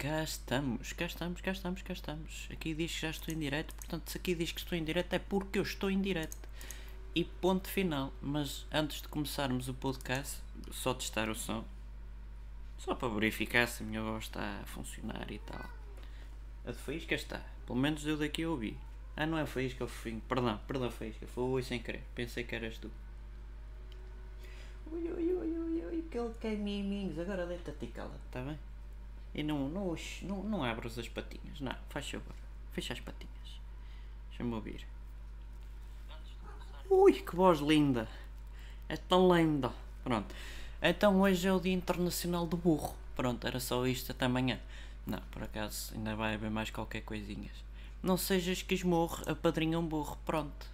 cá estamos, cá estamos, cá estamos, cá estamos. Aqui diz que já estou em direto, portanto, se aqui diz que estou em direto é porque eu estou em direto. E ponto final. Mas antes de começarmos o podcast, só testar o som. Só para verificar se a minha voz está a funcionar e tal. A de Faísca está. Pelo menos eu daqui ouvi. Ah, não é Faísca, é Fofinho. Perdão, perdão, Faísca. Foi sem querer. Pensei que eras tu. Ui, ui, ui, ui, ui, que ele quer miminhos. Agora deita-te e cala, está bem? E não, não, não, não abras as patinhas. Não, faz favor. Fecha as patinhas. Deixa-me ouvir. Ui, que voz linda. É tão linda. Pronto. Então hoje é o Dia Internacional do Burro. Pronto, era só isto até amanhã. Não, por acaso ainda vai haver mais qualquer coisinhas. Não sejas que esmorro, apadrinha um burro. Pronto.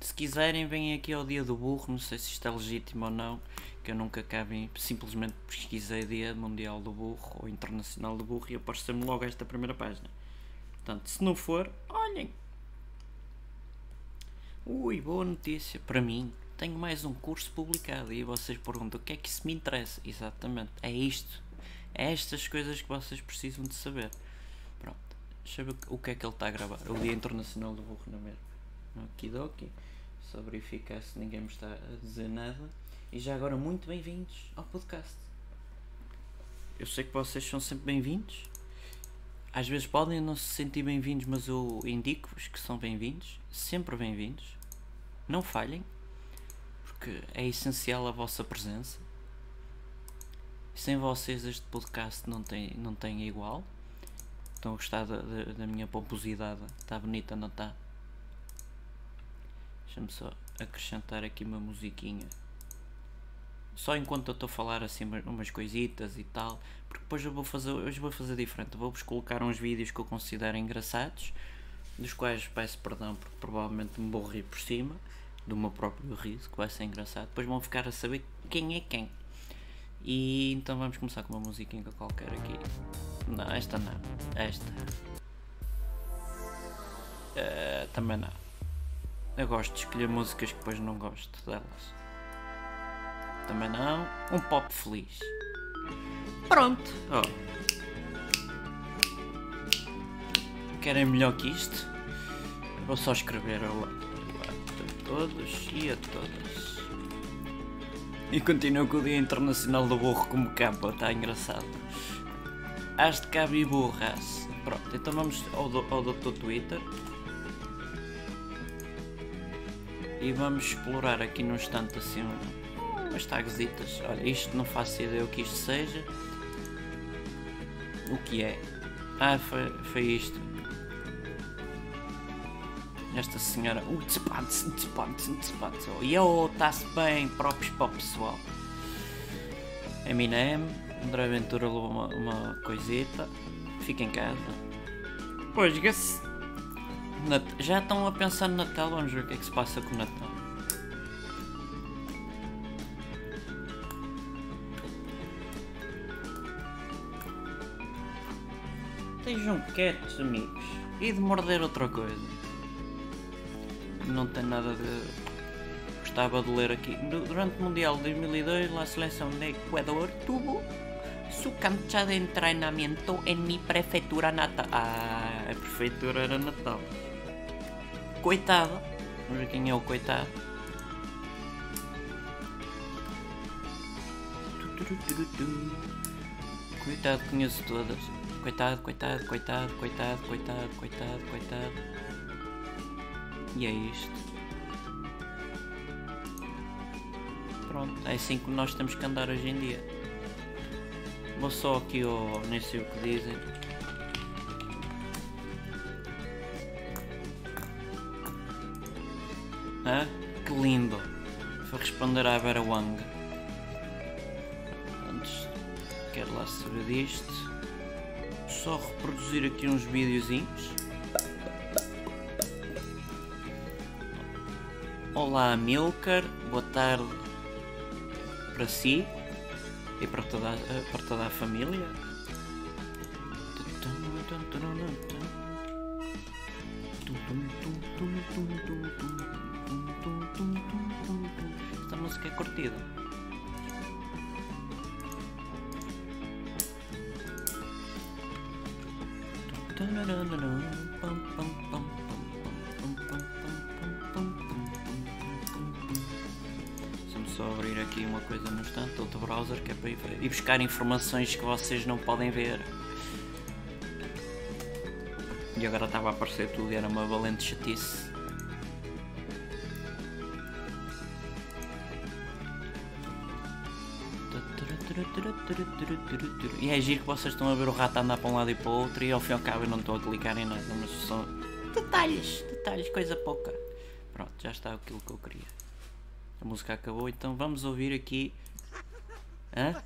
Se quiserem, venham aqui ao dia do burro. Não sei se isto é legítimo ou não. Que eu nunca cabe. Simplesmente pesquisei Dia Mundial do Burro ou Internacional do Burro e apareceu-me logo esta primeira página. Portanto, se não for, olhem. Ui, boa notícia para mim. Tenho mais um curso publicado e vocês perguntam o que é que isso me interessa. Exatamente, é isto. É estas coisas que vocês precisam de saber. Pronto, deixa eu ver o que é que ele está a gravar. O Dia Internacional do Burro na mesma. Okidoki. Só verificar se ninguém me está a dizer nada. E já agora, muito bem-vindos ao podcast. Eu sei que vocês são sempre bem-vindos. Às vezes podem não se sentir bem-vindos, mas eu indico-vos que são bem-vindos. Sempre bem-vindos. Não falhem, porque é essencial a vossa presença. Sem vocês este podcast não tem, não tem igual. Estão a gostar da, da, da minha pomposidade? Está bonita, não está? Deixa-me só acrescentar aqui uma musiquinha. Só enquanto eu estou a falar assim umas coisitas e tal. Porque depois eu vou fazer. Hoje vou fazer diferente. Vou-vos colocar uns vídeos que eu considero engraçados. Dos quais peço perdão porque provavelmente me vou rir por cima. Do meu próprio riso, que vai ser engraçado. Depois vão ficar a saber quem é quem. E então vamos começar com uma musiquinha qualquer aqui. Não, esta não. Esta. Uh, também não. Eu gosto de escolher músicas que depois não gosto delas. Também não. Um pop feliz. Pronto. Oh. Querem melhor que isto? Vou só escrever olá a todos e a todas. E continuo com o Dia Internacional do Burro como capa, está engraçado. As de cabo e burras. Pronto, então vamos ao, do, ao Dr. Twitter. E vamos explorar aqui no instante assim umas tagzitas. Olha, isto não faço ideia o que isto seja. O que é? Ah, foi, foi isto. Esta senhora. Uh, tspants, tspants, tspants. Oh, yo, está-se bem. Próprios para o pessoal. Eminem. André Ventura levou uma, uma coisita. Fica em casa. Pois, já estão a pensar no Natal, vamos ver o que é que se passa com o Natal. Estejam quietos, amigos. E de morder outra coisa. Não tem nada de. Gostava de ler aqui. Durante o Mundial de 2002, a seleção de Ecuador tuvo su cancha de entrenamiento en mi prefeitura natal. Ah, a prefeitura era Natal. Coitado. Vamos ver quem é o coitado. Coitado, conheço todas. Coitado, coitado, coitado, coitado, coitado, coitado, coitado. E é isto. Pronto, é assim que nós temos que andar hoje em dia. Vou só aqui ao. nem sei o que dizem. Ah, que lindo! Vou responder à Vera Wang. Antes, quero lá saber disto. Só reproduzir aqui uns videozinhos. Olá Milker, boa tarde para si e para toda, para toda a família. Buscar informações que vocês não podem ver. E agora estava a aparecer tudo e era uma valente chatice. E é giro que vocês estão a ver o rato andar para um lado e para o outro e ao fim e ao cabo eu não estou a clicar em nada, mas são detalhes, detalhes, coisa pouca. Pronto, já está aquilo que eu queria. A música acabou, então vamos ouvir aqui. Hã?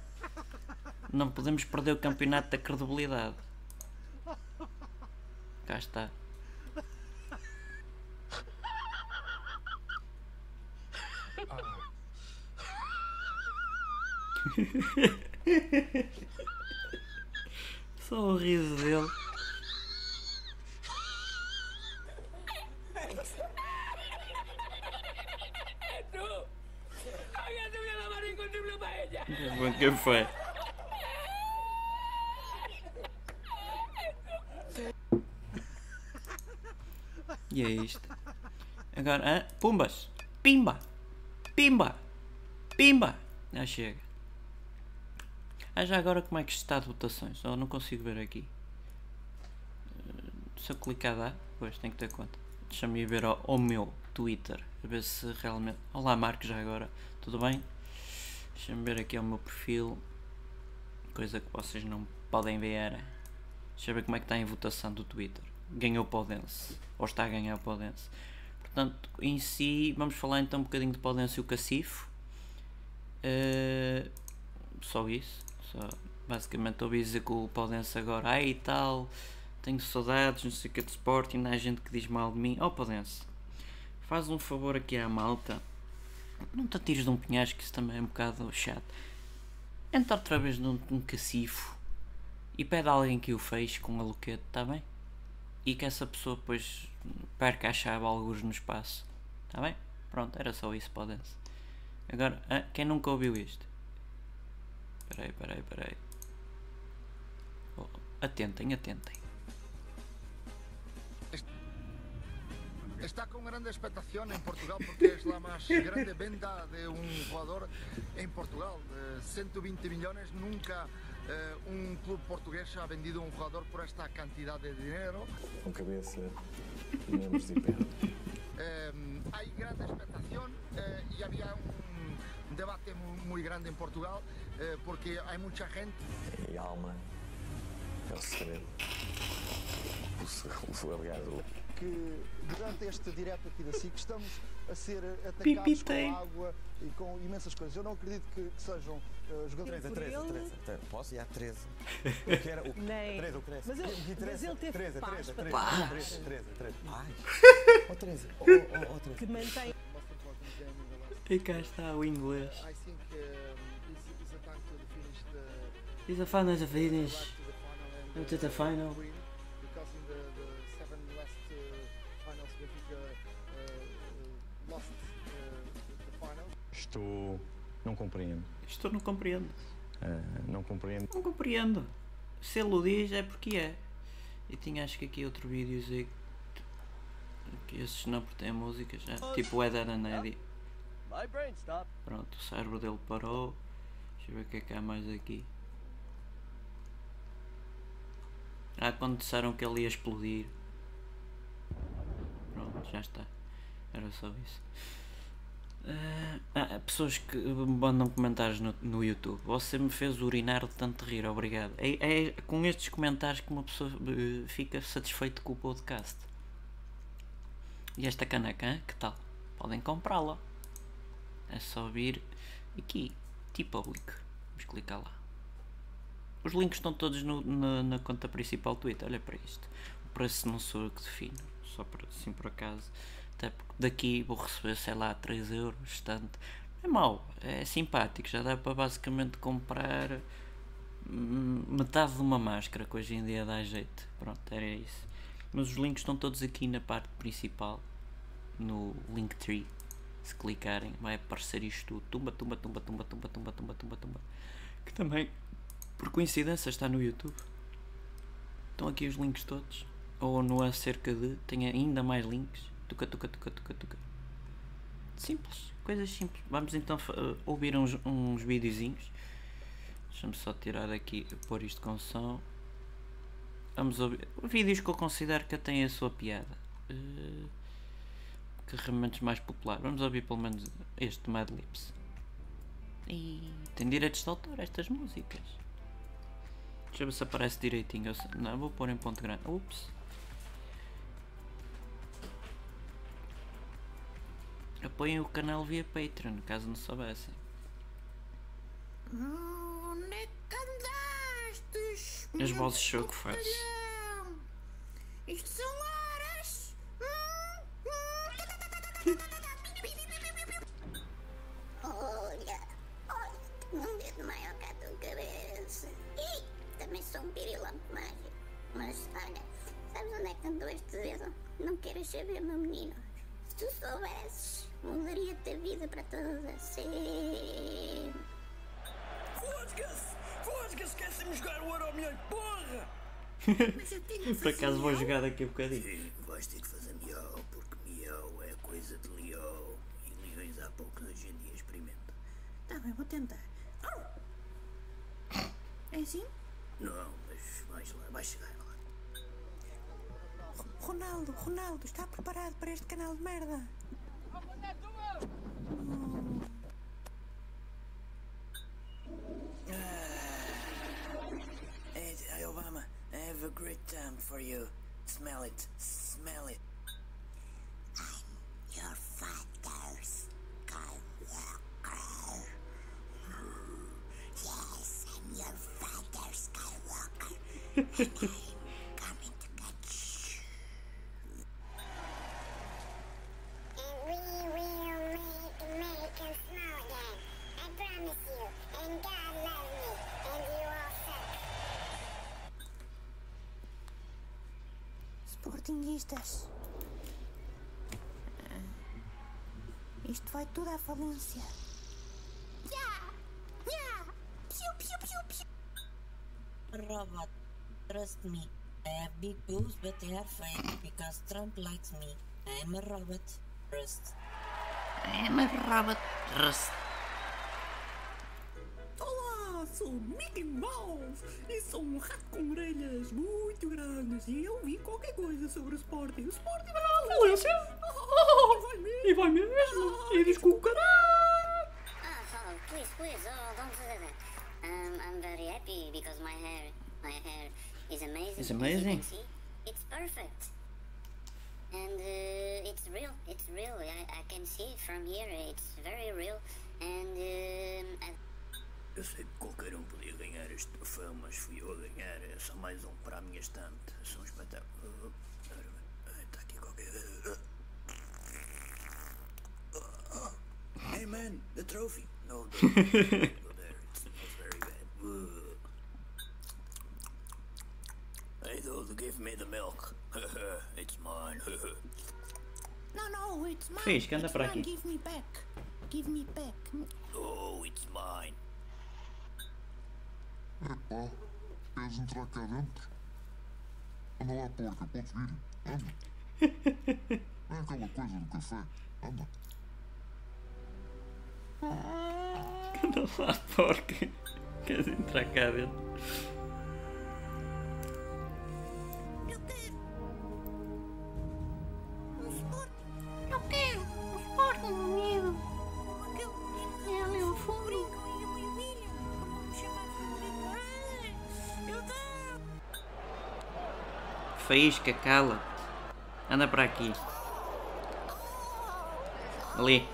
Não podemos perder o campeonato da credibilidade. Cá está. Só o riso dele. Bom, quem foi? É isto. Agora, pumbas! Pimba! Pimba! Pimba! Já chega. Ah, já agora como é que está de votações? Eu não consigo ver aqui. Eh, Se eu clicar dá? Pois, tenho que ter conta. Deixa-me ir ver ao, ao meu Twitter. A ver se realmente... Olá Marcos, já agora. Tudo bem? Deixa-me ver aqui ao meu perfil. Coisa que vocês não podem ver. Deixa eu ver como é que está em votação do Twitter. Ganhou o Podense. Ou está a ganhar o Podense. Portanto, em si, vamos falar então um bocadinho de Podense e o Cacifo. Eh, só isso. Só, basicamente ouvi dizer que o Podense agora, ai e tal, tenho saudades, não sei o que de Sporting, há gente que diz mal de mim. Oh Podense, faz um favor aqui à malta, não te atires de um penhasco, isso também é um bocado chato. Entra outra vez num, num cacifo e pede a alguém que o fez com a loquete, está bem? E que essa pessoa depois perca a chave alguns no espaço, está bem? Pronto, era só isso, Podense. Agora, ah, quem nunca ouviu isto? Peraí, peraí, peraí. Oh, atentem, atentem. Está con grande expectación en Portugal porque es la más grande venta de un jugador en Portugal. Eh, 120 millones, nunca eh, un club portugués ha vendido un jugador por esta cantidad de dinero. com cabeça e membros de pé. Eh, hay grande expectación eh, y había un debate muy grande en Portugal eh, porque hay mucha gente E alma é o segredo. O, se- o aliado, que durante este direto aqui da SIC estamos a ser atacados Pipitei. com água e com imensas coisas. Eu não acredito que, que sejam uh, jogadores. 13, por 13, ele? 13, 13. Posso? E há 13. Eu quero o Nem. 13, o 13. Mas ele- mas ele teve 13, paz 13, para 13, trás. 13, 13, 13. Paz. Ó 13, ó, ó, ó 13. que mantém E cá está o inglês. I think um, is, is a time to finish the Is a final to finish. to the final because in the, the seven last uh, finals Benfica uh, lost uh, the final. Estou. Não compreendo. Isto eu não compreendo. Ah, não compreendo. Não compreendo. Se ele o diz é porque é. E tinha acho que aqui outro vídeo que esses não porque têm músicas, é, tipo o Ed and Eddie. Pronto, o cérebro dele parou. Deixa eu ver o que é que há mais aqui. Ah, quando disseram que ele ia explodir. Pronto, já está. Era só isso. Ah, ah, pessoas que mandam comentários no, no YouTube. Você me fez urinar de tanto rir, obrigado. É, é com estes comentários que uma pessoa eh, fica satisfeito com o podcast. E esta caneca, que tal? Podem comprá-la. É só vir aqui, T-Public. Vamos clicar lá. Os links estão todos no- na, na conta principal do Twitter. Olha para isto. O preço não sou eu que defino. Só por, assim por acaso. Até porque daqui vou receber, sei lá, 3 euros. Estante. É mau. É simpático. Já dá para basicamente comprar metade de uma máscara que hoje em dia dá jeito. Pronto, era isso. Mas os links estão todos aqui na parte principal. No Linktree se clicarem, vai aparecer isto tudo. Tumba, tumba, tumba, tumba, tumba, tumba, tumba, tumba, tumba. Que também, por coincidência, está no YouTube. Estão aqui os links todos. Ou no acerca de. Tem ainda mais links. Tuca, tuca, tuca, tuca, tuca. Simples. Coisas simples. Vamos então uh, ouvir uns, uns videozinhos. Deixa-me só tirar aqui, pôr isto com som. Vamos ouvir. Vídeos que eu considero que têm a sua piada. Uh, carregamentos mais populares. Vamos ouvir pelo menos este Mad Lips. E tem direitos de autor estas músicas. Deixa eu ver se aparece direitinho. Não, vou pôr em ponto grande. Ups. Apoiem o canal via Patreon, caso não soubessem. Onde é que andastes? As vozes show que faz. Isto são horas. Olha, olha, tenho um dedo maior que a tua cabeça. E também sou um pirilampo mágico. Mas olha, sabes onde é que andou este dedo? Não queres saber, meu menino. Se tu soubesses, mudaria-te a vida para toda sempre. Fosga-se! Fosga-se! Esquecem-me de jogar o Euro Milhões, porra! Mas eu tenho que Por acaso fazer vou jogar daqui a bocadinho. Sim, vais ter que fazer miau, porque miau é coisa de leão. E leões há poucos hoje em dia experimenta. Tá bem, vou tentar. É assim? Não, mas vais lá, vais chegar lá. Ronaldo, Ronaldo, está preparado para este canal de merda? Hey, hey, Obama, I have a great time for you. Smell it, smell it. I'm Your father's Skywalker. Yes, I'm your father Skywalker. Sportinguistas. Eh, isto vai tudo à falência. Yeah! Yeah! Piu, piu, piu, piu. robot. Trust me. I have big boobs, but they are fake because Trump likes me. I am a robot. Trust. É, mas Robert Rust. Olá, sou Mickey Mouse e sou um rato com orelhas muito grandes e eu vi qualquer coisa sobre o Sporting. O Sporting vai à falência! Vai mesmo! E vai mesmo! E diz que o caralho! Oh, oh, please, please, oh, don't say that. Um, I'm very happy because my hair, my hair is amazing. It's amazing. see, it's perfect. And uh, it's real, it's real. I, I can see it from here. It's very real. And I Eu sei que qualquer um podia ganhar este troféu, mas fui eu a ganhar. É só mais um para a minha estante. São um espetáculo. Está aqui qualquer. Hey man, the trophy. No, the, go there. It smells very bad. Hey those, give me the milk. it's mine. No, no, it's mine. It's para mine. aqui. Give me back. Give me back. oh, it's mine. Epá, queres entrar cá dentro? Anda lá, porca, podes vir. Anda. Não é aquela coisa do café. Anda. Anda lá, porca. Queres entrar cá dentro? Faísca, cala. Anda para aqui. Ali.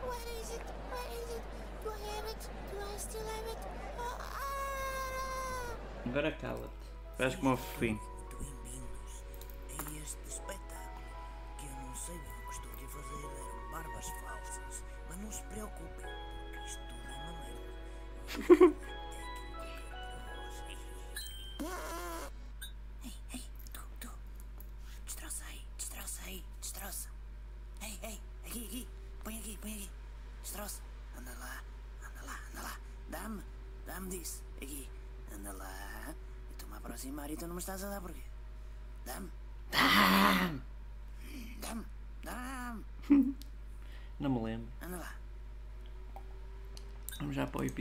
Where is it? Where is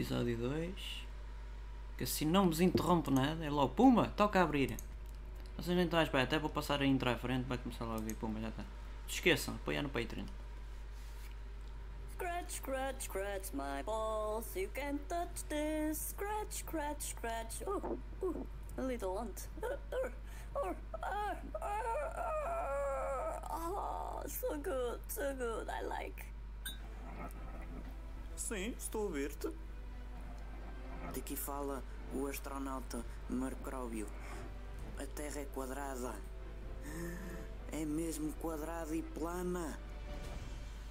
episódio 2. Que assim não vos interrompe nada. É logo, pumba, toca a abrir. Vocês nem estão à espera, até vou passar a intro à frente, vai começar logo e pumba, já está. Se esqueçam, apoiar no Patreon. Scratch, scratch, scratch my balls. You can touch this. Scratch, scratch, scratch. Oh, oh a little ant. Oh, so good, so good. I like. Sim, estou a ver-te. Daqui fala o astronauta Marcróbio. A Terra é quadrada. É mesmo quadrada e plana.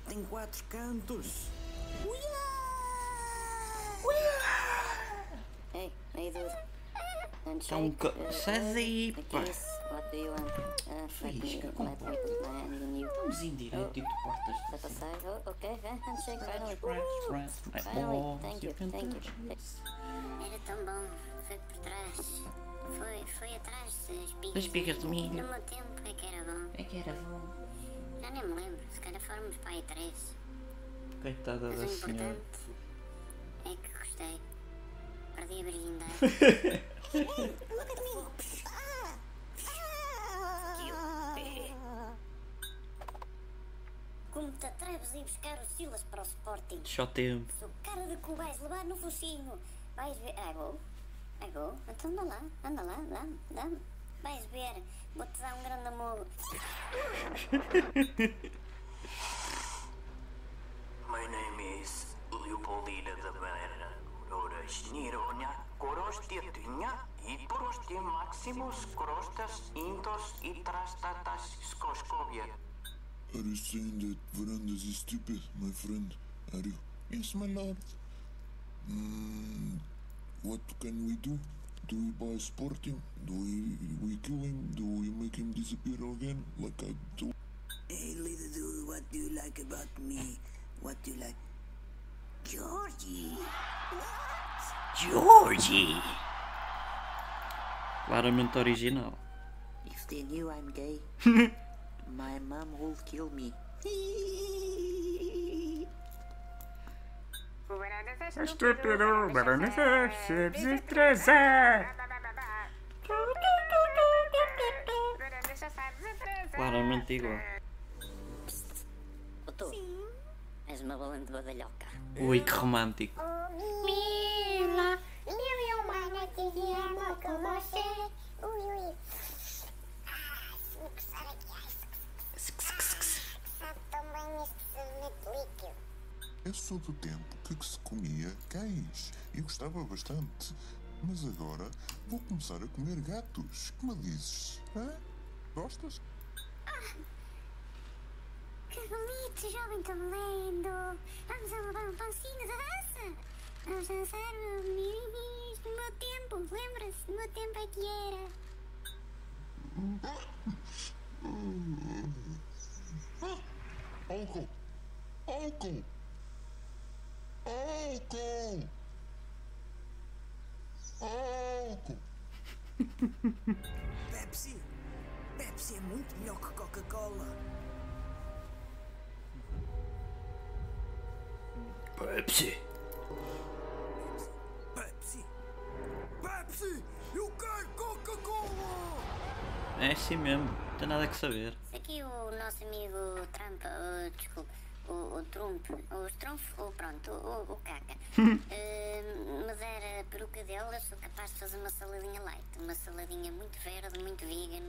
Tem quatro cantos. Hey, hey, dude. Então, sai daí, a pá. do put my hand in you. Vamos em direto e tu portas. Eh, Era tão bom. Foi por trás. Foi, foi atrás das espigas. Das espigas de milho. No meu tempo é que era bom. É que era bom. Já nem me lembro. Se calhar fomos para aí três. Coitada Mas da o senhora. importante é que gostei. Perdi a virgindade. Como te atreves a ir buscar o Silas para o Sporting? Só tempo. Sou cara de que o vais levar no focinho. Vais ver. Ah, vou. Ah, vou. Então anda lá, anda lá, dá-me, dá-me. Vais ver. Vou-te dar um grande amor. My name is Leopoldina da Banana. Orasnironia, Korostiatinha, e Porostia Maximus, Korostas, Intos e Trastatas Skoskovia. Are you saying that verandas is stupid, my friend? Are you? Yes, my lord. Mm, what can we do? Do we buy Sporting? Do we, we kill him? Do we make him disappear again? Like I do? Hey, little dude, what do you like about me? What do you like? Georgie. Georgie! Claramente original. If they knew I'm gay, my mom will kill me. Estúpido, barulho se desestressa. Claramente igual. Tu. És uma balão de badalhoca. Ui, que romântico. Mila, mil e uma noites amor com você. Ui, ui. Ah. Eu sou do tempo que se comia cães e gostava bastante. Mas agora vou começar a comer gatos. Que me dizes? Hã? Gostas? Que bonito, jovem tão lindo. Vamos a levar um pãozinho de dança. Vamos dançar mimimis no meu tempo. Lembra-se? No meu tempo é que era. Álcool! Álcool! Álcool! Álcool! Pepsi! Pepsi é muito melhor que Coca-Cola. Pepsi! Pepsi! Eu quero Coca-Cola! É assim mesmo, não tem nada que saber. Se aqui o nosso amigo Trump, uh, desculpe, o, o Trump, o Trump, o pronto, o, o Caca, uh, me der a peruca dele, eu sou capaz de fazer uma saladinha light. Uma saladinha muito verde, muito vegan.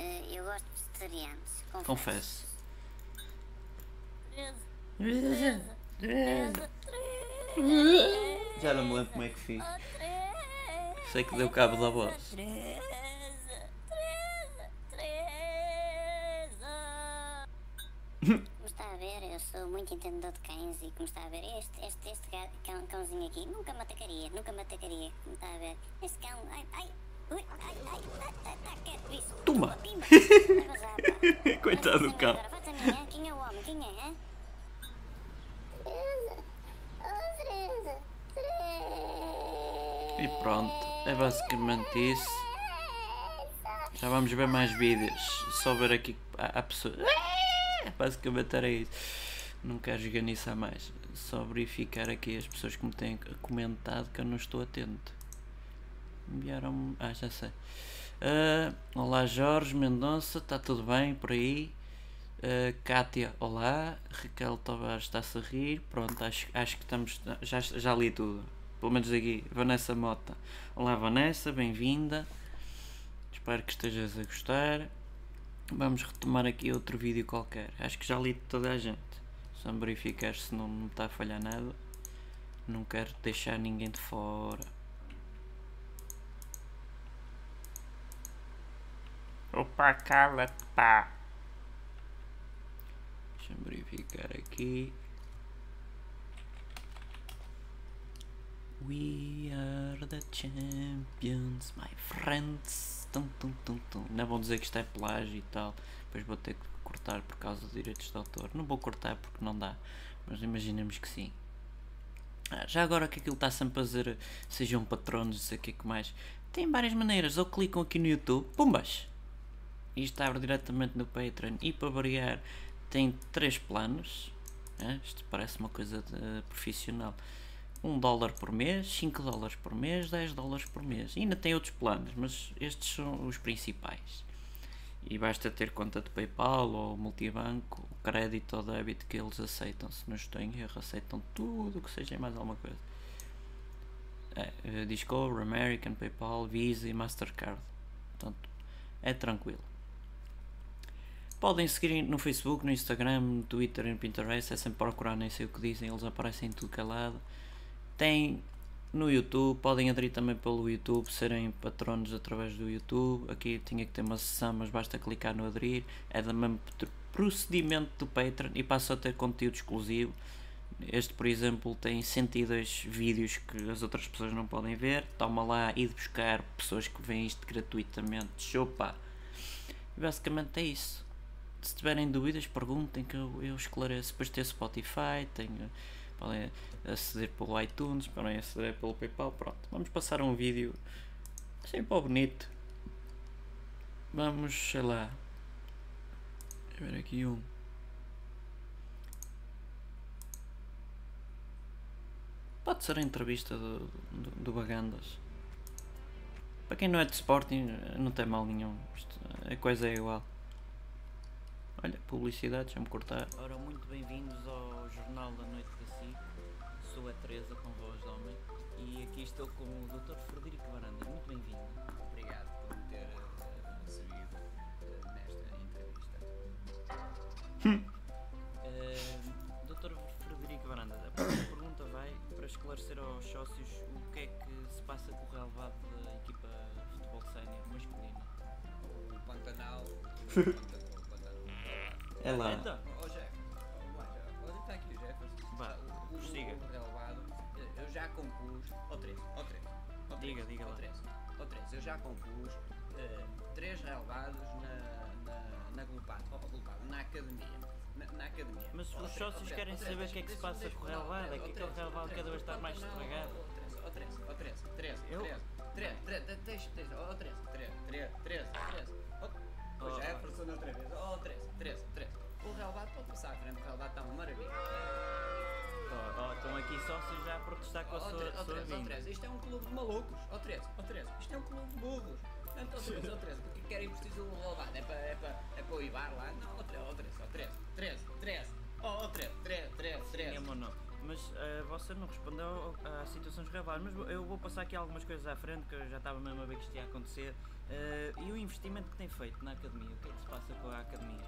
Uh, eu gosto de vegetarianos, confesso. Confesso. Já não me lembro como é que fiz. Sei que deu cabo da voz. Como está a ver, eu sou muito entendedor de cães e como está a ver, este, este, este cão, cãozinho aqui nunca me atacaria, nunca me atacaria. Como está a ver, este cão, ai, ai, ui, ai, ai, ai, ai, ai, quieto, isso. Toma. Coitado do cão. Quem é o homem, quem é, oh. E pronto, é basicamente isso. Já vamos ver mais vídeos. Só ver aqui a, a pessoa. Basicamente era isso. Não quero a mais. Só verificar aqui as pessoas que me têm comentado que eu não estou atento. Enviaram-me. Ah, já sei. Ah, olá Jorge Mendonça, está tudo bem por aí? Uh, Kátia, olá. Raquel Tavares está-se a rir. Pronto, acho, acho que estamos. Já, já li tudo. Pelo menos aqui. Vanessa Mota. Olá, Vanessa, bem-vinda. Espero que estejas a gostar. Vamos retomar aqui outro vídeo qualquer. Acho que já li de toda a gente. Só verificar se não me está a falhar nada. Não quero deixar ninguém de fora. Opa, cala-te, pá. Deixa-me verificar aqui. We are the champions, my friends. Tum, tum, tum, tum. Não vão dizer que isto é plágio e tal. Depois vou ter que cortar por causa dos direitos de autor. Não vou cortar porque não dá. Mas imaginemos que sim. Ah, já agora que aquilo está sempre a dizer sejam patronos, não sei o que é que mais. Tem várias maneiras. Ou clicam aqui no YouTube, pumbas! Isto abre diretamente no Patreon. E para variar, tem três planos. É? Isto parece uma coisa de, profissional. 1 um dólar por mês, 5 dólares por mês, 10 dólares por mês. E ainda tem outros planos, mas estes são os principais. E basta ter conta de PayPal ou multibanco, o crédito ou débito que eles aceitam. Se não estou em erro, aceitam tudo que seja mais alguma coisa. É, Discover, American, PayPal, Visa e Mastercard. Portanto, é tranquilo. Podem seguir no Facebook, no Instagram, no Twitter e no Pinterest. É sempre procurar, nem sei o que dizem, eles aparecem em tudo que é lado. Tem no YouTube, podem aderir também pelo YouTube, serem patronos através do YouTube. Aqui tinha que ter uma sessão, mas basta clicar no aderir. É do mesmo procedimento do Patreon e passa a ter conteúdo exclusivo. Este, por exemplo, tem 102 vídeos que as outras pessoas não podem ver. Toma lá e de buscar pessoas que veem isto gratuitamente. Chupa! Basicamente é isso se tiverem dúvidas, perguntem que eu, eu esclareço. Depois tem Spotify, tenho, podem aceder pelo iTunes, podem aceder pelo PayPal. Pronto, vamos passar um vídeo assim para bonito. Vamos, sei lá, ver aqui um. Pode ser a entrevista do, do, do Bagandas. Para quem não é de Sporting, não tem mal nenhum. A coisa é igual. Olha, publicidade, deixa-me cortar. Ora, muito bem-vindos ao Jornal da Noite da Si. Sou a Teresa com voz de homem e aqui estou com o Dr. Frederico Varandas. Muito bem-vindo. Obrigado por me ter uh, recebido uh, nesta entrevista. uh, Dr. Frederico Varandas, a primeira pergunta vai para esclarecer aos sócios o que é que se passa com o relevado da equipa de futebol sénior masculina. O Pantanal. É lá. Então, oh, Jeff, oh, está aqui o Jefferson. Vá, o, o, siga. O relevado, eu já compus. Ó 3, ó 3. Diga, diga ó 3. Ó 3, eu já compus uh, três relevados na, na, na Glupado, oh, Glupado, na academia. Na, na academia. Mas os sócios querem saber o que é que se passa com o relevado, é que aquele relevado cada vez está mais estragado. Ó 3, ó 3, 3, 3, 3, 3, deixa, deixa, ó 3, 3, 3, 3, 3. O Jefferson outra vez, ó 3, 3, 3. O relevado pode passar à frente, o relevado está uma maravilha. Oh, oh, estão aqui sócios já a protestar com a sua, oh, sua 3, vinda. 3, isto é um clube de malucos. Ó 3, ó 3, isto é um clube de burros. Portanto, ó 3, ó 3, porque querem preciso do relevado? É para, é para, é para o Ibar lá? Não, ó 3, ó 3, ó 3, 3, 3. Ó 3, 3, 3, 3. Sim, amor, não. Mas uh, você não respondeu à situação dos relevados. Mas eu vou passar aqui algumas coisas à frente que eu já estava mesmo a ver que isto ia acontecer. Uh, e o investimento que tem feito na academia? O que é que se passa com a academia?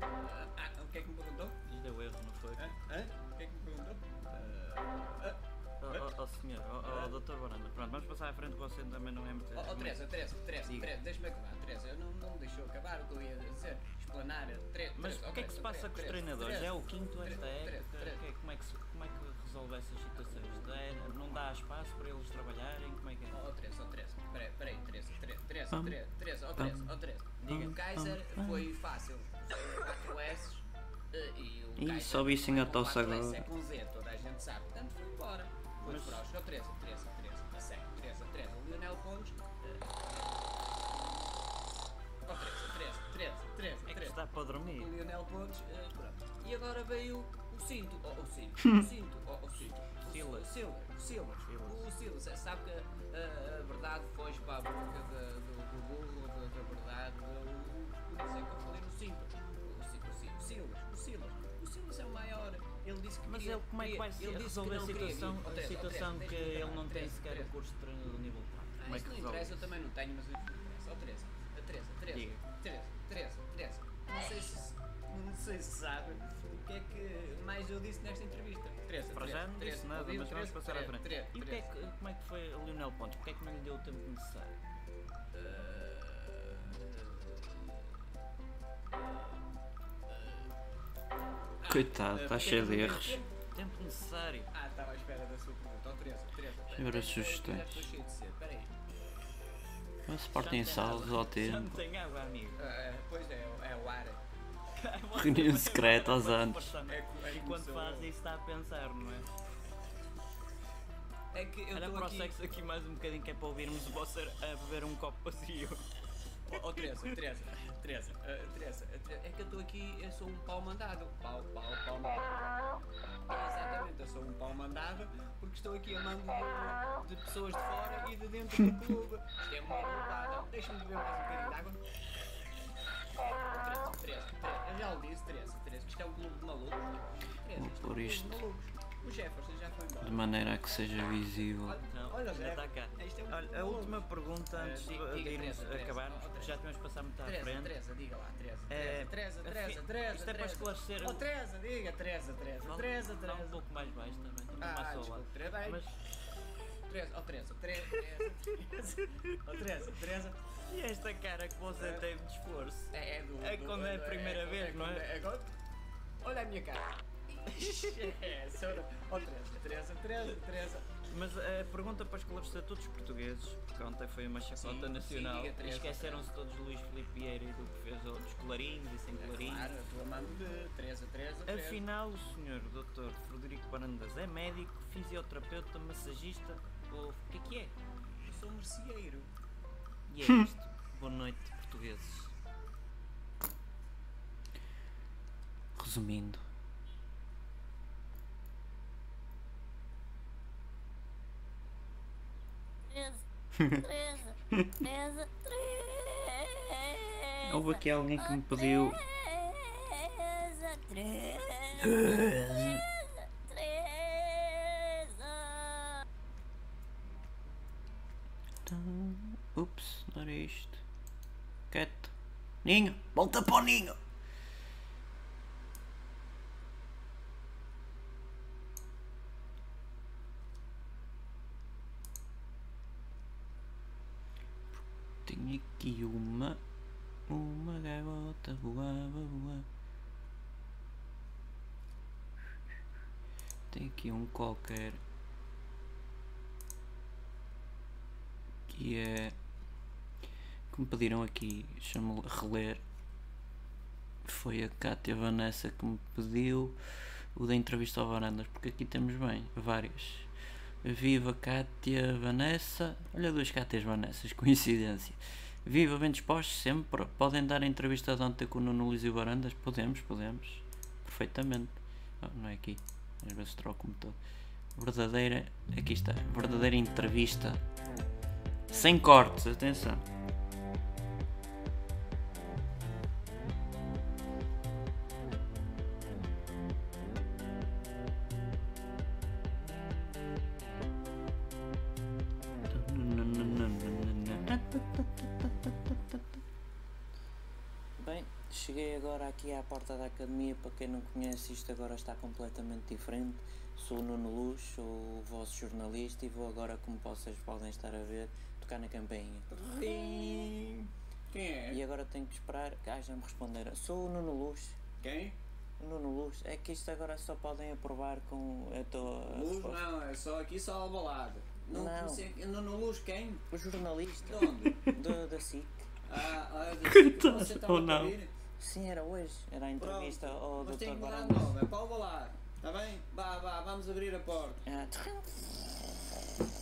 Uh, ah, o que é que me perguntou? Isto deu erro, não foi? Hã? Hã? O que é que me perguntou? Oh, oh, oh, senhor, oh, oh, doutor Baranda, pronto, vamos passar à frente, você também não é muito. Oh, oh Teresa, Teresa, Teresa, Teresa, deixa-me acabar, Teresa, eu não, não deixou acabar o que eu ia dizer, explanar, Teresa. Mas o que é que se passa com os treinadores? É o quinto esta época? Como é que como é que resolve essas situações? Não dá espaço para eles trabalharem? Como é que é? Oh, Teresa, oh, Teresa, peraí, peraí, Teresa, Teresa, Teresa, Teresa, oh, Teresa, oh, Teresa. Diga, Kaiser foi fácil, foi 4 S eh, e o Kaiser... Ih, só vi o a tosse agora. é com Z, toda a gente sabe, portanto foi embora. Foi Mas... para os... Tá eh, oh, Teresa, Teresa, Teresa, o sério, Teresa, Teresa, Lionel Pontes... Oh, Teresa, Teresa, Teresa, o É que está para dormir. Lionel Pontes, eh, pronto. E agora veio o cinto, oh, o cinto, o cinto. Silas. Silas, Silas, o Silas, sabe que a, a verdade foge para a boca do, do burro, da, da verdade, o, por isso é que eu falei no cinto. O, Silas, o Silas, o Silas é o maior, ele disse que Mas queria- ele, como é que vai queria- disse resolver a queria situação. Ó, a situação que ele não tem sequer o curso de treino do nível 4? Ah, Como é isso que não interessa, eu também não tenho, mas interessa. Ó Teresa, a Teresa, Teresa. Teresa, Teresa, Teresa. Não sei se não sei se sabe que é que mais eu disse nesta entrevista. Teresa, Para já não Teresa, disse nada, mas vamos Teresa, passar à frente. Teresa, E o que é que, como é que foi a Lionel Pontes? Porquê é que não lhe deu o tempo necessário? Coitado, Ah, está cheio é de erros. tempo? Tempo necessário. Ah, estava à espera da sua pergunta. Ó Teresa, Teresa. Espera, sugestões. já estou cheio de sede, espera aí. O Sporting salve ao Já tempo. não tem água, amigo. Ah, é, pois é, é o ar. Reunião secreta aos anos. É, é E quando faz isso está a pensar, não é? É que eu estou para o aqui... sexo aqui mais um bocadinho que é para ouvirmos o vosso a beber um copo vazio. Ó oh, Teresa, Teresa, Teresa, eh, Teresa, é que eu estou aqui, eu sou um pau mandado. Pau, pau, pau mandado. É, exatamente, eu sou um pau mandado porque estou aqui a mando de, de pessoas de fora e de dentro do clube. Isto é uma roubada. Deixa-me beber mais um bocadinho de água. Teresa, Teresa, eu já o disse, Teresa, Teresa, que isto é de malucos. Teresa, Vou isto. O Jefferson já foi embora. De maneira a que seja visível. Não, Olha, já está cá. é um Olha, a maluco. última pergunta antes de, diga, de irmos acabarmos, porque já temos passado muito à frente. Teresa, diga lá, Teresa. É, Teresa, Teresa, Teresa. isto é para esclarecer Oh, o- Teresa, diga, Teresa, Teresa. Teresa, Teresa. um pouco mais baixo também, estamos Ah. Teresa, bem. Mas Teresa, oh, Teresa, Teresa, Teresa. Oh, Teresa, Teresa. E esta cara que você É. teve de esforço? É, é do. É do- quando é a do- primeira quando vez, não é? agora- Olha a minha cara. é, senhora. Oh, Teresa, Teresa, Teresa, Teresa. Mas a pergunta para esclarecer todos os portugueses, porque ontem foi uma chacota nacional, sim, esqueceram-se todos de Luís Filipe Vieira e do que fez dos colarinhos e sem colarinhos. Claro, a tua mãe de Teresa, Teresa, Teresa. Afinal, o senhor Dr. Frederico Barandas é médico, fisioterapeuta, massagista ou o que é que é? Eu sou um merceeiro. E é isto. Boa noite, portugueses. Resumindo, Teresa, Teresa, Teresa. houve aqui alguém que me pediu. Teresa, Teresa, Teresa. Então, Ups, era isto. Quieto. Ninho, volta para o ninho. Tenho aqui uma. Uma gaivota voava, voava. Tem aqui um qualquer. Que é. Que me pediram aqui, chamo reler. Foi a Cátia Vanessa que me pediu o da entrevista ao Varandas, porque aqui temos bem, várias. Viva Cátia Vanessa. Olha duas Cátias Vanessas, coincidência. Viva, bem dispostos sempre. Podem dar a entrevista de ontem com o Nuno Luís e Varandas? Podemos, podemos. Perfeitamente. Oh, não é aqui. Às vezes troco-me todo. Verdadeira. Aqui está. Verdadeira entrevista. Sem cortes, atenção. Academia. Para quem não conhece, isto agora está completamente diferente. Sou o Nuno Luz, sou o vosso jornalista e vou agora, como vocês podem estar a ver, tocar na campainha. Quem é? E agora tenho que esperar que haja me responder. Sou o Nuno Luz. Quem? O Nuno Luz. É que isto agora só podem aprovar com a tua Luz resposta. não, é só aqui só balada. Não, Não. comecei- não luz quem? O jornalista. De onde? Da, da SIC. Ah, ah, de- Coitado, você estava ou a não? ouvir? Sim, era hoje. Era a entrevista Pronto, ao Mas Dr. que nome, é para o balar. Está bem? Vá, vá, vamos abrir a porta. Ah,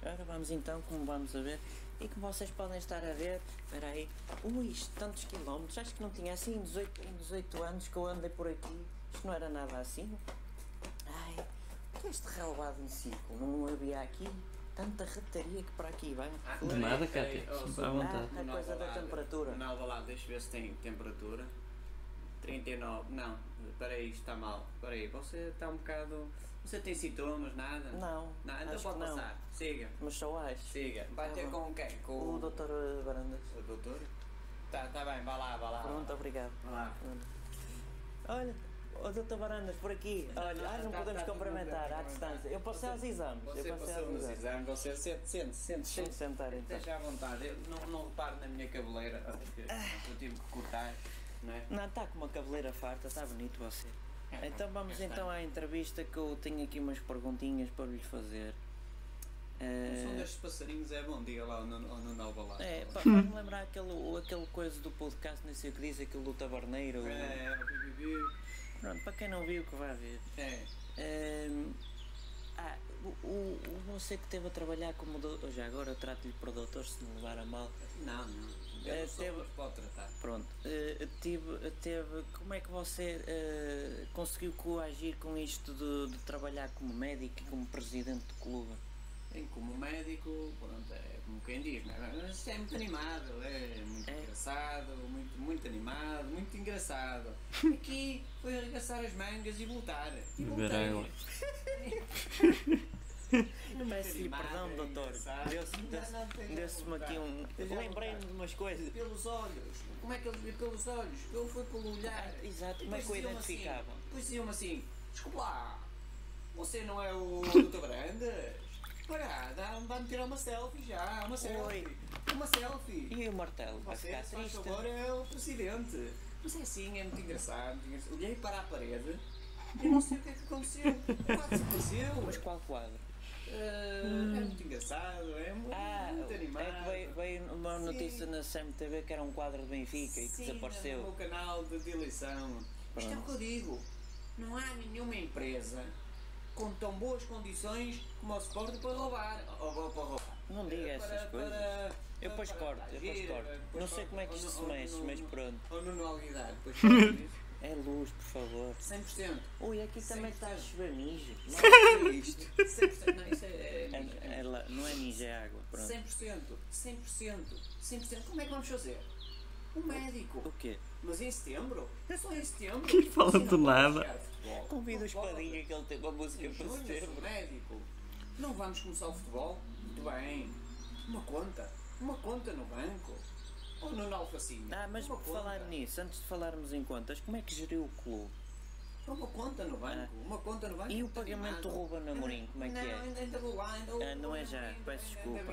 Ora, vamos então, como vamos a ver, e como vocês podem estar a ver, espera aí, ui, isto tantos quilómetros, acho que não tinha assim, em 18, em 18 anos que eu andei por aqui, Isto não era nada assim? Ai, este relevado em ciclo, não havia aqui tanta retaria que para aqui vai. De nada, Cátia. Sempre à vontade. A coisa da temperatura. Não, vá lá, deixa eu ver se tem temperatura. 39, não, peraí, isto está mal. Peraí, você está um bocado. Você tem sintomas, nada? Não, Não, então pode não. passar. Siga. Mas só acho. Siga. Vai Tá ter com quem? Com O doutor Barandas. O doutor? Tá, tá bem, vá lá, vá lá. Pronto, obrigado. Vá lá. Olha, o doutor Barandas por aqui. Olha, ah, não Tá, podemos tá, cumprimentar tá, à tá, distância. Eu passei aos exames. Você eu passei passou aos nos exames. você sente, sente, sente. Deixa-me sentar então. Esteja à vontade, eu não, não reparo na minha cabeleira, porque eu tive que cortar, não é? Não, está com uma cabeleira farta, está bonito você. É, Então vamos então à entrevista que eu tenho aqui umas perguntinhas para lhe fazer. O Eh, som destes passarinhos é bom dia lá Nuno ao Nuno Alvalade. É, pá, faz-me lembrar aquele, aquele coisa do podcast, não sei o que diz, aquele do tabarneiro. É, bi, bi. Pronto, para quem não viu, que vai ver. É. Ehm, ah, o, o, o você que esteve a trabalhar como doutor, já agora eu trato-lhe por doutor se não levar a mal. Não, não. Eu só teve- pode tratar. Pronto, eh, tive, teve, como é que você eh, conseguiu coagir com isto de, de trabalhar como médico e como presidente do clube? Como médico, pronto, é como quem diz, não é? Mas é muito animado, é muito engraçado, muito, muito animado, muito engraçado. Aqui foi arregaçar as mangas e voltar. E água. Peço-lhe perdão, é doutor. Deu-se-me aqui um. Lembrei-me de umas coisas. Pelos olhos. Como é que ele vê pelos olhos? Ele foi pelo olhar. Exato, como é que eu identificava? Assim, depois diziam-me assim: desculpa lá, você não é o Dr. Brandas? Dá- dá-me tirar uma selfie já, uma selfie. Uma selfie. E o martelo? Vai ficar se faz triste? favor, é o presidente. Mas é assim, é muito engraçado. muito engraçado. Olhei para a parede e não sei o que é que aconteceu. O quadro desapareceu. Mas qual quadro? Ah, É muito engraçado, é muito, Ah, muito animado. é que veio, veio uma notícia na CMTV que era um quadro de Benfica e que Sim, desapareceu. no meu canal de, de eleição. Isto é o que eu digo. Não há nenhuma empresa com tão boas condições como o Sport para roubar. Ou, ou para roubar. Não diga Eh, essas para- coisas. para- Eu depois corto, eu depois corto. Não sei como é que isto se mexe, mas pronto. Ou no Alguidar, depois. É luz, por favor. 100%. Ui, aqui também está a chover mijo. Não é isto. 100%. Não, isso é. é, É- é não é mijo, é água. Pronto. 100%. 100%. 100%. Como é que vamos fazer? O médico. O quê? Mas em setembro? Só em setembro? Que fala do nada. Convida o. Espadinha que ele tem uma música Em para setembro. médico. Não vamos começar o futebol? Muito bem. Uma conta. Uma conta no banco. Ou no Alfacinho. Ah, mas por falar nisso, antes de falarmos em contas, como é que geriu o clube? Uma conta no banco. Uma conta no banco. E o pagamento do. Ruben Amorim, como é que não, é? ainda, ainda vou lá, ainda Ah, não é já, peço desculpa.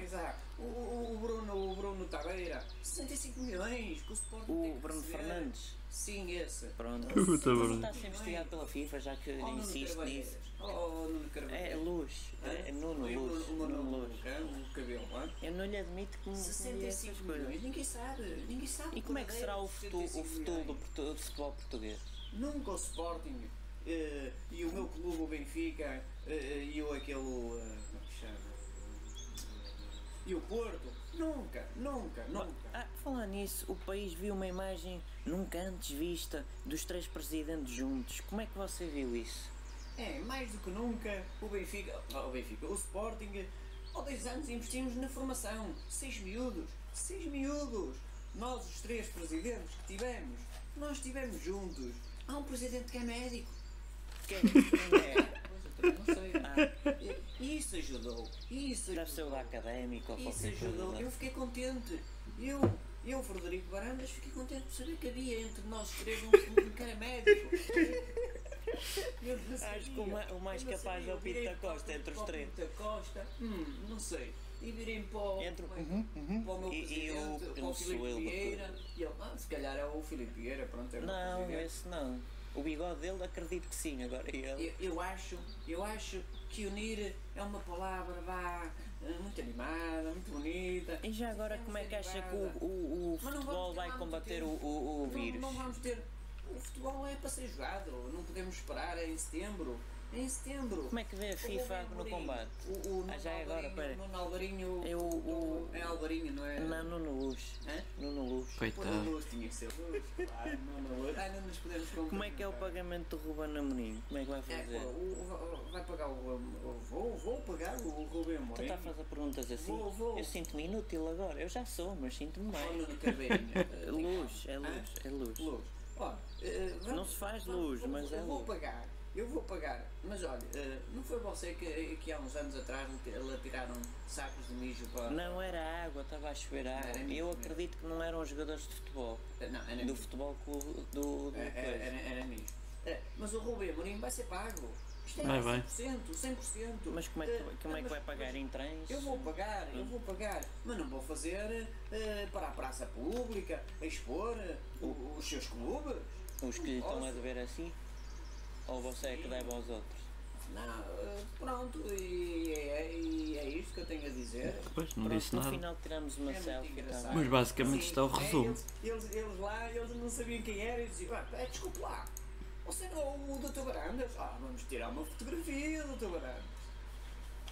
O, o, o Bruno, o Bruno Tabeira, 65 milhões, que o Sporting O que Bruno. Fernandes? Sim, esse. Pronto. Puta, Mas Bruno. está a ser investigado pela FIFA, já que Oh, Nuno insiste nisso. Oh, Nuno Carvalheiras. É Luz. É, é Nuno E o Luz. Nuno Nuno Luz. o cabelo? Eu não lhe admito que me me diga essas 65 milhões, ninguém sabe, ninguém sabe. E como é que será o futuro, o 65 futuro do, milhões. portu- do futebol português? Nunca o Sporting eh, e o meu clube, o Benfica, eh, e o aquele. eh, como é que chama? E o Porto, nunca, nunca, nunca. Ah, falar nisso, o país viu uma imagem nunca antes vista dos três presidentes juntos. Como é que você viu isso? É, mais do que nunca, o Benfica, ah, o Benfica, o Sporting, há dois anos investimos na formação. Seis miúdos, seis miúdos. Nós, os três presidentes que tivemos, nós estivemos juntos. Há um presidente que é médico. Quem, quem é? Também não sei. E Isso ajudou, isso Deve ser o da académica ou Isso qualquer coisa. ajudou. Eu fiquei contente. Eu, eu, Frederico Barandas, fiquei contente por saber que havia entre nós três um, um que era médico. Acho que o ma- o mais capaz é o Pinto da Costa, entre os três. Pinto da Costa, hum, não sei. E virei para o, Entre o- para uhum, uhum. para o meu E- e presidente, o- para o o Filipe Vieira. E ele, ah, se calhar é o Filipe Vieira, pronto, é Não, presidente. esse não. O bigode dele acredito que sim, agora ele. Eu, eu acho, eu acho que unir é uma palavra vá, eh, muito animada, muito bonita. E já agora como é que acha que o, o, o não futebol vai combater o, o, o Não- vírus? Não, vamos ter. O futebol é para ser jogado, não podemos esperar em setembro. Em setembro. Como é que vê a FIFA no combate? O, o Nuno Ah, já é agora, Alvarinho- pera. Nuno Alvarinho. É o- o- É Alvarinho, não é? Não, Nuno Luz. Hã? Nuno Luz. Coitado. Nuno Luz tinha que ser Luz, claro. Nuno Luz. Ah, não nos podemos Como é que é o pagamento do Ruben Amorim? Como é que vai É, fazer? pô, o- o- vai pagar o. o- Vou, vou pagar o Rubem Tu Amorim. está a fazer perguntas assim? Vou, vou. Eu sinto-me inútil agora. Eu já sou, mas sinto-me bem. Nuno Carveirinho. Eh, luz, é luz, é luz. Luz. Olha, eh, Não se faz luz, vamos- mas é eu vou luz. pagar, eu vou pagar. Mas olha, eh, não foi você que, que há uns anos atrás lhe ti- lhe tiraram sacos de mijo para. Não era água, estava a chover água. Era Eu mesmo. acredito que não eram os jogadores de futebol. Eh, Não, era do mijo. futebol clube do. do É, coisa. Era, era, era mijo. Eh, Mas o Rubem Amorim vai ser pago. Isto é Vai, vai. 100%, 100%. Mas como é que, como é que vai pagar em trens? Eu vou pagar, eu vou pagar, mas não vou fazer eh, para a praça pública, a expor o- os seus clubes. Os que lhe estão a dever assim? Ou você é que deve aos outros? Não, eh, pronto, e é, e é isto que eu tenho a dizer. Pois, não Pronto, disse no nada. final tiramos uma É selfie. Tá? Mas basicamente Sim, está o é, resumo. eles, eles, eles lá, eles não sabiam quem era e diziam, ah, é, desculpe lá, você não é o Dr. Barandas? Ah, vamos tirar uma fotografia, Dr. Barandas.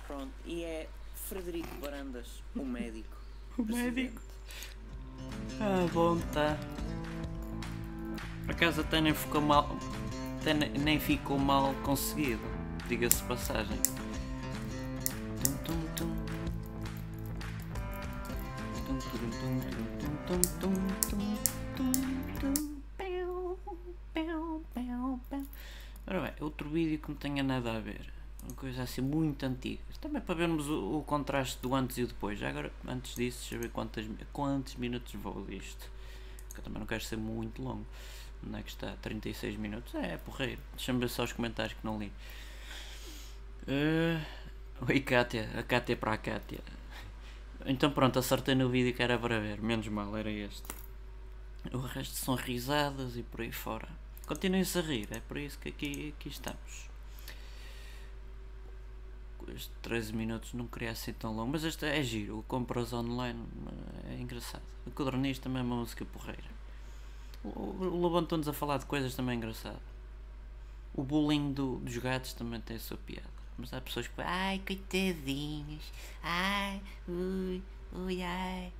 Pronto, e é Frederico Barandas, o médico. O médico. Ah, bom, tá. Por acaso até nem ficou mal até nem ficou mal conseguido, diga-se passagem. Ora bem, outro vídeo que não tenha nada a ver. Uma coisa assim muito antiga. Também é para vermos o, o contraste do antes e o depois. Já agora, antes disso, deixa eu ver quantos, quantos minutos vou disto. Porque eu também não quero ser muito longo. Onde é que está? 36 minutos? É, é porreiro. Deixa-me ver só os comentários que não li. Uh, oi Kátia, a Kátia para a Kátia. Então pronto, acertei no vídeo que era para ver. Menos mal, era este. O resto são risadas e por aí fora. Continuem-se a rir, é por isso que aqui, aqui estamos. Este 13 minutos não queria ser tão longo, mas este é giro. Compras online é engraçado. O Codorniz também é uma música porreira. O, o Lobo Antunes a falar de coisas também é engraçado. O bullying do- dos gatos também tem a sua piada. Mas há pessoas que ai coitadinhos, ai, ui, ui, ai.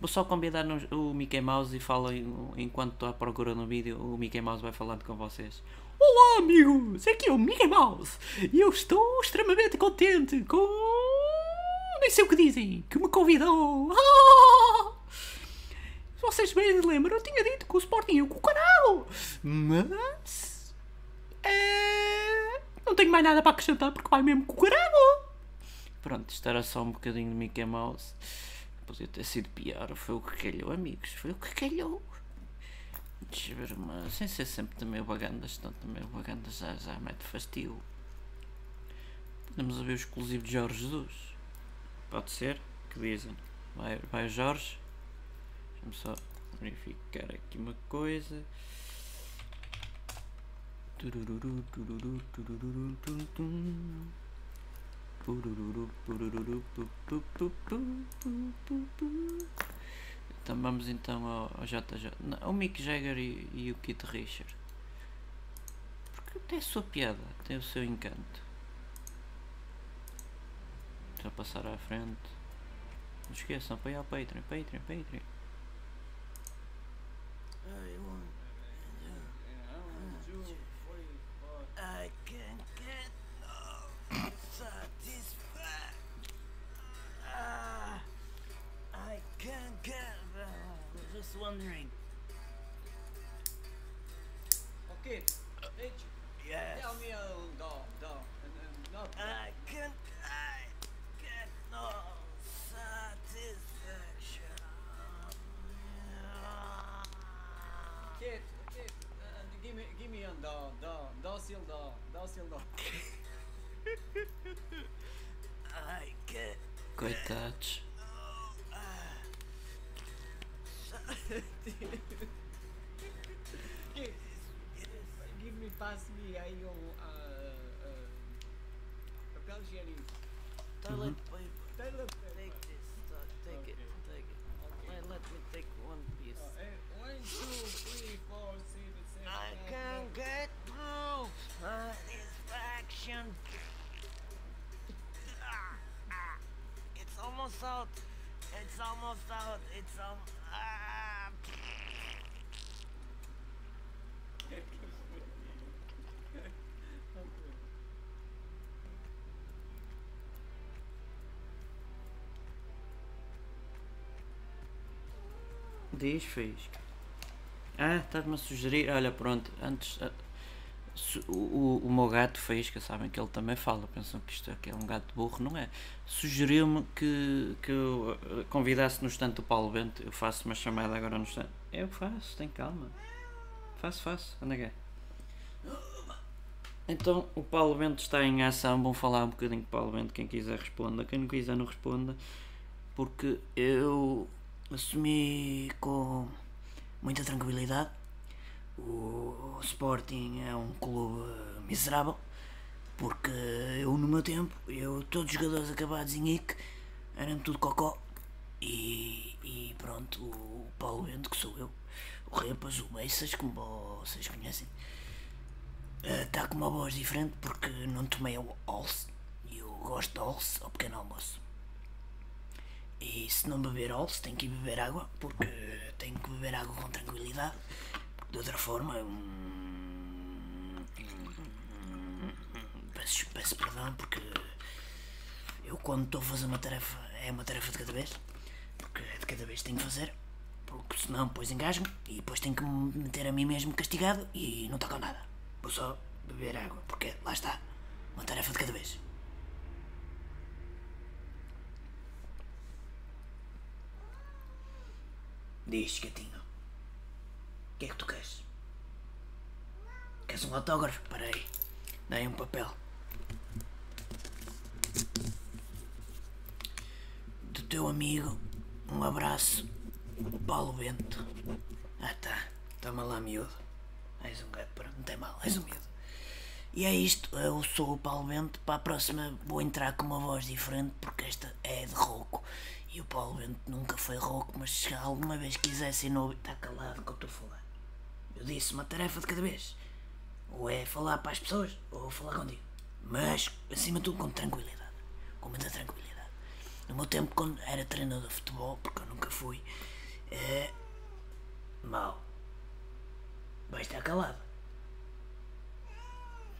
Vou só convidar o Mickey Mouse e falo enquanto estou à procura no vídeo, o Mickey Mouse vai falando com vocês. Olá amigos, aqui é o Mickey Mouse e eu estou extremamente contente com. Nem sei o que dizem, que me convidou. Ah! Se vocês bem lembram, eu tinha dito que o Sporting ia com o canal, mas. É... Não tenho mais nada para acrescentar porque vai mesmo com o caralho. Pronto, isto era só um bocadinho de Mickey Mouse. Podia ter sido pior, foi o que calhou, amigos, foi o que calhou. Deixa eu ver uma. Sem ser sempre também Bagandas, senão também Bagandas já, já mete fastio. Podemos ouvir o exclusivo de Jorge Jesus. Pode ser? Que dizem? Vai, vai Jorge. Deixa-me só verificar aqui uma coisa. Tum, tum. Então vamos então ao, ao JJ. Não, ao Mick Jagger e, e o Kit Richard. Porque tem a sua piada, tem o seu encanto. Já passar à frente. Não esqueçam, apoiar o Patreon, Patreon, Patreon. I can't get no satisfaction. Ah, I can't get. Uh, just wondering. Ok, Rich, me, give me a do, do, docile do, docile do. I get. Coitados. Kid, give me, pass me aí um uh, uh, papel higiênico. Toilet paper. Toilet Take this. Take it. Take it. Let, let me take one piece. Uh, eh, one, two, three, Get proof of satisfaction. It's almost out. It's almost out. It's um. Ah. Desfez. Ah, estás-me a sugerir. Olha, pronto, antes. ah, o, o, o meu gato Faísca, sabem que ele também fala. Pensam que isto aqui é um gato burro, não é? Sugeriu-me que, que eu ah, convidasse no instante o Paulo Bento. Eu faço uma chamada agora no instante. Eu faço, tem calma. Faço, faço. Anda cá. Então, o Paulo Bento está em ação. Vamos falar um bocadinho o Paulo Bento. Quem quiser responda. Quem não quiser, não responda. Porque eu assumi com muita tranquilidade. O Sporting é um clube miserável. Porque eu, no meu tempo, eu, todos os jogadores acabados em IC eram tudo cocó. E, e pronto, o Paulo Bento, que sou eu, o Repas, o Beixas, como vocês conhecem, está com uma voz diferente porque não tomei o Olse. E eu gosto de Olse ao pequeno almoço. E se não beber Olse, tenho que ir beber água, porque tenho que beber água com tranquilidade. De outra forma, hum, peço, peço perdão, porque eu quando estou a fazer uma tarefa, é uma tarefa de cada vez. Porque é de cada vez tenho que fazer. Porque senão depois engasgo e depois tenho que me meter a mim mesmo castigado e não toco nada. Vou só beber água, porque lá está, uma tarefa de cada vez. Diz, gatinho. O que é que tu queres? Queres um autógrafo? Espera aí. Dá aí um papel. Do teu amigo, um abraço, Paulo Bento. Ah tá, toma lá miúdo. És um gato, não tem mal, és um miúdo. E é isto, eu sou o Paulo Bento. Para a próxima vou entrar com uma voz diferente porque esta é de rouco. E o Paulo Bento nunca foi rouco, mas se alguma vez quisessem não está calado que eu estou a falar. Eu disse uma tarefa de cada vez. Ou é falar para as pessoas, ou falar contigo. Mas, acima de tudo, com tranquilidade. Com muita tranquilidade. No meu tempo, quando era treinador de futebol, porque eu nunca fui, é. mau. Vai estar calado.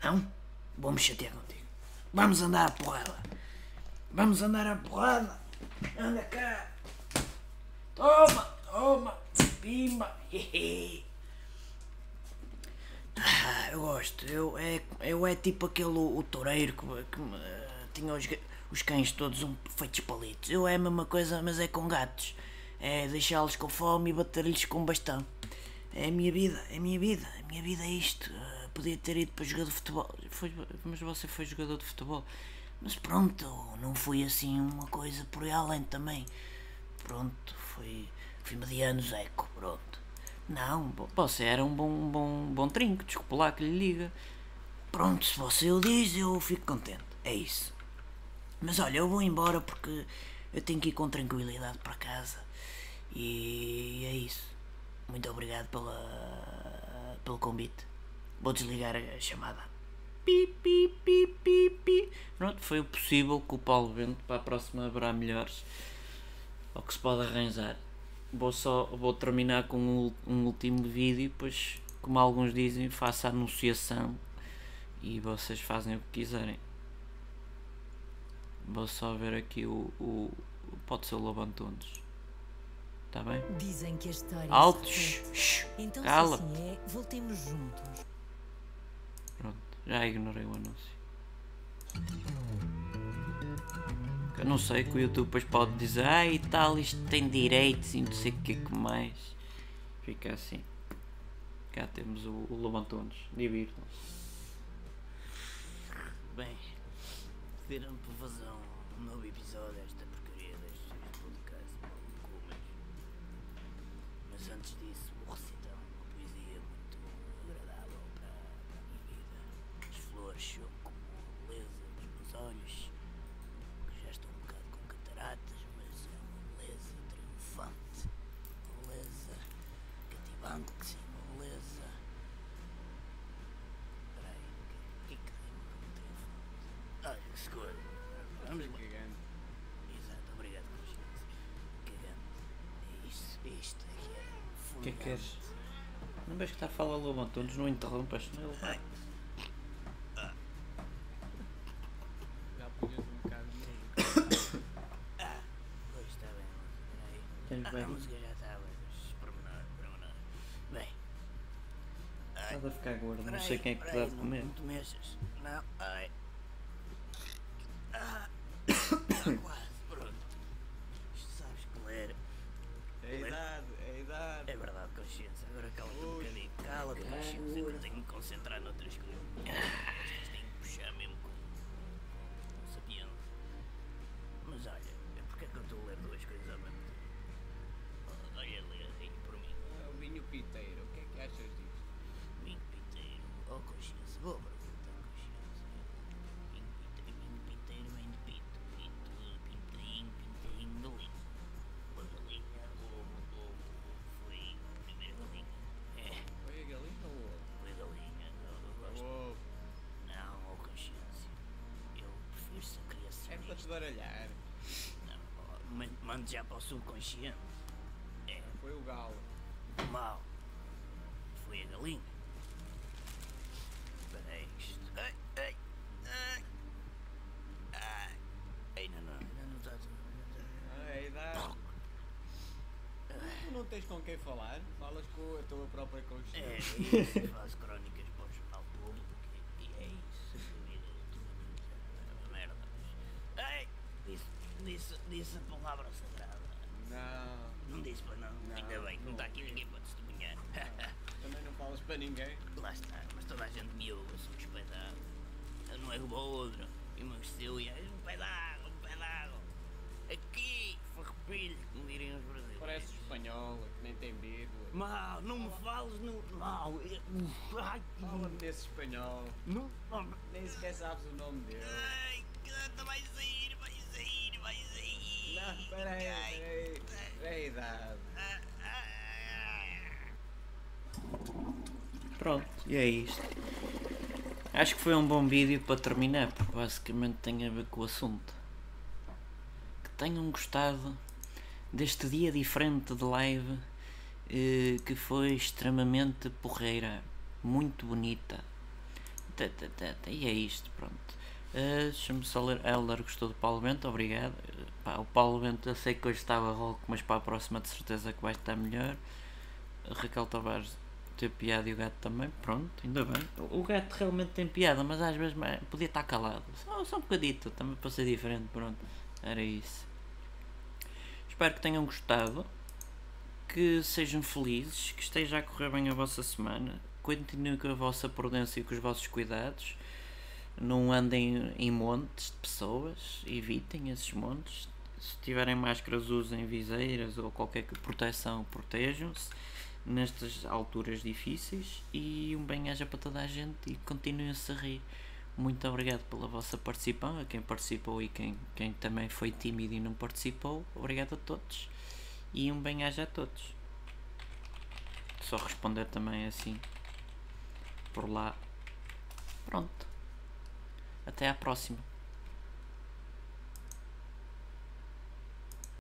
Não? Vou-me chatear contigo. Vamos andar à porrada. Vamos andar à porrada. Anda cá. Toma, toma. Pimba. Ah, eu gosto. Eu é, eu é tipo aquele o toureiro que, que eh, tinha os, os cães todos um, feitos palitos. Eu é a mesma coisa, mas é com gatos. É deixá-los com fome e bater-lhes com bastão. É a minha vida, é a minha vida. A minha vida é isto. Ah, podia ter ido para jogar de futebol. Foi- mas você foi jogador de futebol. Mas pronto, não fui assim uma coisa por aí além também. Pronto, fui, fui mediano Zeco, pronto. Não, você era um bom, bom, bom trinco, desculpa lá que lhe liga. Pronto, se você o diz, eu fico contente. É isso. Mas olha, eu vou embora porque eu tenho que ir com tranquilidade para casa. E é isso. Muito obrigado pela, pelo convite. Vou desligar a chamada. Pi, pi, pi, pi, pi. Pronto, foi o possível com o Paulo Bento. Para a próxima haverá melhores. Ao que se pode arranjar. Vou só vou terminar com um, um último vídeo. Depois, como alguns dizem, faço a anunciação. E vocês fazem o que quiserem. Vou só ver aqui o. o pode ser o Lobo Antunes. Está bem? Dizem que a história Alto, se shh, repete. shh, Então cala. se assim é, voltemos juntos. Pronto, já ignorei o anúncio. Eu não sei que o YouTube depois pode dizer Ah e tal, isto tem direitos e não sei o que que mais. Fica assim. Cá temos o, o Lobo Antunes. Divirtam-se. Bem, para fazer um novo episódio desta porcaria deste podcast. Mas antes disso, São como beleza dos meus olhos, que já estão um bocado com cataratas, mas é uma beleza triunfante, uma beleza cativante, uma beleza. Espera aí, o que, o que é que rima com triunfante? Olha, escolha. Vamos lá. Exato, obrigado. Isto aqui é O que é que queres? Não vejo que está a falar Lobo Antunes, não interrompas, não é? Ai. Já punhas um bocado de música. Ah, pois está bem, peraí. Tens Ah, bem. a música já pormenor, pormenor. Bem. Estás a ficar gordo, não sei quem é que te dá de não- comer. Não oh, man- mande já para o subconsciente. É, Foi o galo. mal. Foi a galinha. Espera aí, isto. Ai, ai, ai. Ai, ainda não, ainda não está tudo. Ah, é a idade. Tu não tens com quem falar? Falas com a tua própria É, consciência. isso, faço crónicas para o jornal público e, e é isso. a vida é uma merda. Ei, disse, disse, disse a palavra sagrada. Não. Não disse para não. Não, Ainda bem que não está aqui ninguém para testemunhar. Também não falas para ninguém. Lá está, mas toda a gente me ouve, eu sou um espetáculo. Eu não é o outro. Emagreceu e é um pé d'água, um pé d'água. Aqui, farrapilho, como diriam os brasileiros. Parece espanhola, que nem tem vírgula. Mal, não me fales no. Mal, ai, Fala-me desse espanhol. não, não, Nem sequer sabes o nome dele. ai, caramba, vai sair, vai sair, vai sair. Não, espera aí, espera aí. É a idade. Pronto, e é isto. Acho que foi um bom vídeo para terminar, porque basicamente tem a ver com o assunto. Que tenham gostado deste dia diferente de live eh, que foi extremamente porreira, muito bonita. Tá, tá, tá, E é isto, pronto. Eh, Deixa-me só ler. Elder gostou do Paulo Bento, obrigado. Eh, pá, o Paulo Bento eu sei que hoje estava rouco, mas para a próxima de certeza que vai estar melhor. Raquel Tavares ter piada e o gato também, pronto, ainda bem. O gato realmente tem piada, mas às vezes podia estar calado. Só, só um bocadito, também para ser diferente, pronto. Era isso. Espero que tenham gostado, que sejam felizes, que esteja a correr bem a vossa semana. Continuem com a vossa prudência e com os vossos cuidados. Não andem em montes de pessoas, evitem esses montes. Se tiverem máscaras, usem viseiras ou qualquer proteção, protejam-se nestas alturas difíceis e um bem-aja para toda a gente e continuem-se a rir. Muito obrigado pela vossa participação, a quem participou e quem, quem também foi tímido e não participou. Obrigado a todos e um bem-aja a todos. Só responder também assim por lá. Pronto. Até à próxima.